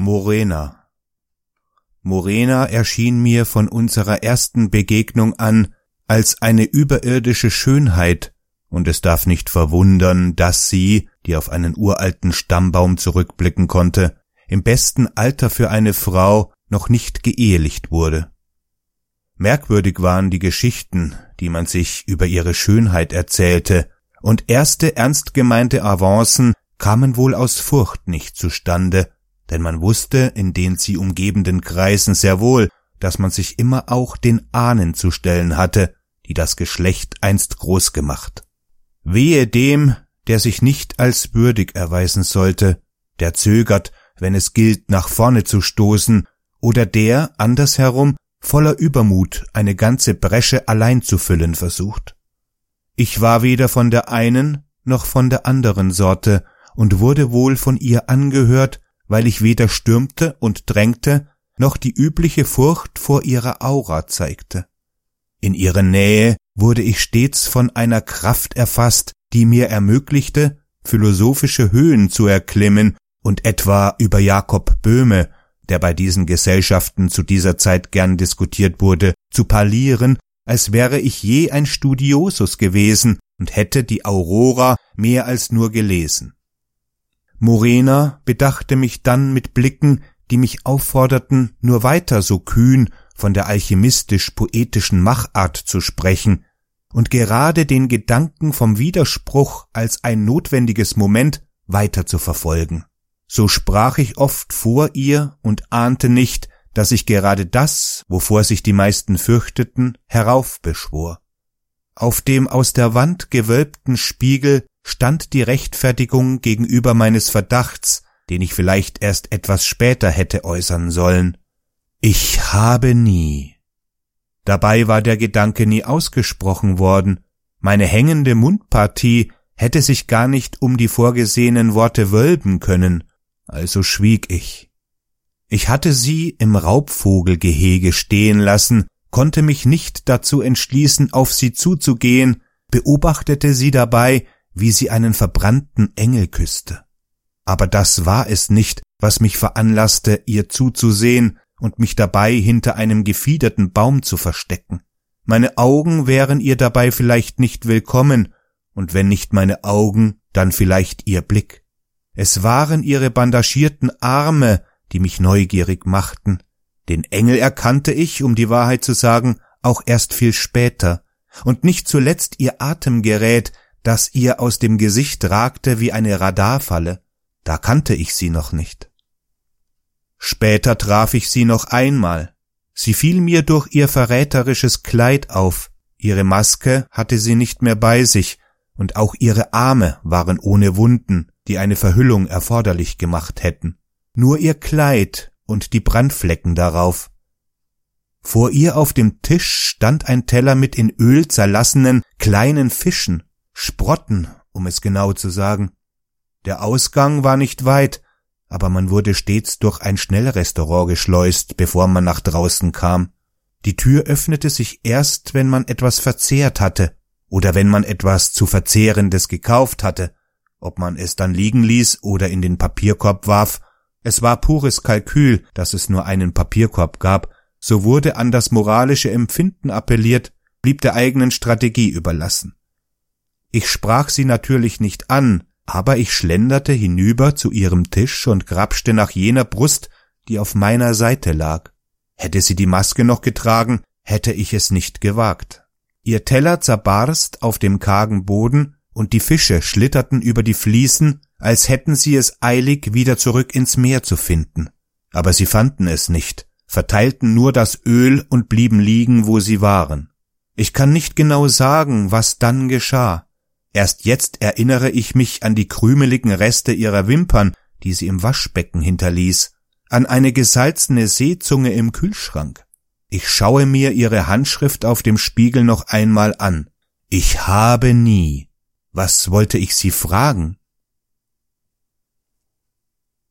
Morena. Morena erschien mir von unserer ersten Begegnung an als eine überirdische Schönheit, und es darf nicht verwundern, dass sie, die auf einen uralten Stammbaum zurückblicken konnte, im besten Alter für eine Frau noch nicht geehelicht wurde. Merkwürdig waren die Geschichten, die man sich über ihre Schönheit erzählte, und erste ernst gemeinte Avancen kamen wohl aus Furcht nicht zustande, denn man wusste in den sie umgebenden Kreisen sehr wohl, dass man sich immer auch den Ahnen zu stellen hatte, die das Geschlecht einst groß gemacht. Wehe dem, der sich nicht als würdig erweisen sollte, der zögert, wenn es gilt, nach vorne zu stoßen, oder der, andersherum, voller Übermut eine ganze Bresche allein zu füllen versucht. Ich war weder von der einen noch von der anderen Sorte und wurde wohl von ihr angehört, weil ich weder stürmte und drängte, noch die übliche Furcht vor ihrer Aura zeigte. In ihrer Nähe wurde ich stets von einer Kraft erfasst, die mir ermöglichte, philosophische Höhen zu erklimmen und etwa über Jakob Böhme, der bei diesen Gesellschaften zu dieser Zeit gern diskutiert wurde, zu parlieren, als wäre ich je ein Studiosus gewesen und hätte die Aurora mehr als nur gelesen. Morena bedachte mich dann mit Blicken, die mich aufforderten, nur weiter so kühn von der alchemistisch-poetischen Machart zu sprechen und gerade den Gedanken vom Widerspruch als ein notwendiges Moment weiter zu verfolgen. So sprach ich oft vor ihr und ahnte nicht, dass ich gerade das, wovor sich die meisten fürchteten, heraufbeschwor. Auf dem aus der Wand gewölbten Spiegel stand die Rechtfertigung gegenüber meines Verdachts, den ich vielleicht erst etwas später hätte äußern sollen. Ich habe nie. Dabei war der Gedanke nie ausgesprochen worden, meine hängende Mundpartie hätte sich gar nicht um die vorgesehenen Worte wölben können, also schwieg ich. Ich hatte sie im Raubvogelgehege stehen lassen, konnte mich nicht dazu entschließen, auf sie zuzugehen, beobachtete sie dabei, wie sie einen verbrannten Engel küsste. Aber das war es nicht, was mich veranlasste, ihr zuzusehen und mich dabei hinter einem gefiederten Baum zu verstecken. Meine Augen wären ihr dabei vielleicht nicht willkommen, und wenn nicht meine Augen, dann vielleicht ihr Blick. Es waren ihre bandagierten Arme, die mich neugierig machten. Den Engel erkannte ich, um die Wahrheit zu sagen, auch erst viel später, und nicht zuletzt ihr Atemgerät, das ihr aus dem Gesicht ragte wie eine Radarfalle. Da kannte ich sie noch nicht. Später traf ich sie noch einmal. Sie fiel mir durch ihr verräterisches Kleid auf, ihre Maske hatte sie nicht mehr bei sich, und auch ihre Arme waren ohne Wunden, die eine Verhüllung erforderlich gemacht hätten. Nur ihr Kleid und die Brandflecken darauf. Vor ihr auf dem Tisch stand ein Teller mit in Öl zerlassenen kleinen Fischen, Sprotten, um es genau zu sagen. Der Ausgang war nicht weit, aber man wurde stets durch ein Schnellrestaurant geschleust, bevor man nach draußen kam. Die Tür öffnete sich erst, wenn man etwas verzehrt hatte oder wenn man etwas zu Verzehrendes gekauft hatte, ob man es dann liegen ließ oder in den Papierkorb warf. Es war pures Kalkül, dass es nur einen Papierkorb gab, so wurde an das moralische Empfinden appelliert, blieb der eigenen Strategie überlassen. Ich sprach sie natürlich nicht an, aber ich schlenderte hinüber zu ihrem Tisch und grapschte nach jener Brust, die auf meiner Seite lag. Hätte sie die Maske noch getragen, hätte ich es nicht gewagt. Ihr Teller zerbarst auf dem kargen Boden, und die Fische schlitterten über die Fliesen, als hätten sie es eilig, wieder zurück ins Meer zu finden. Aber sie fanden es nicht, verteilten nur das Öl und blieben liegen, wo sie waren. Ich kann nicht genau sagen, was dann geschah. Erst jetzt erinnere ich mich an die krümeligen Reste ihrer Wimpern, die sie im Waschbecken hinterließ, an eine gesalzene Seezunge im Kühlschrank. Ich schaue mir ihre Handschrift auf dem Spiegel noch einmal an. Ich habe nie. Was wollte ich sie fragen?